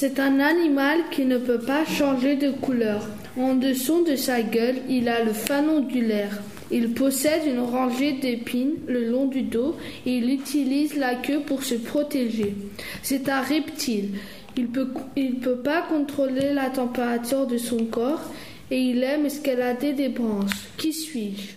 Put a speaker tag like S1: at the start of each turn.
S1: C'est un animal qui ne peut pas changer de couleur. En dessous de sa gueule, il a le fanon ondulaire. Il possède une rangée d'épines le long du dos et il utilise la queue pour se protéger. C'est un reptile. Il peut, il peut pas contrôler la température de son corps et il aime escalader des branches. Qui suis-je?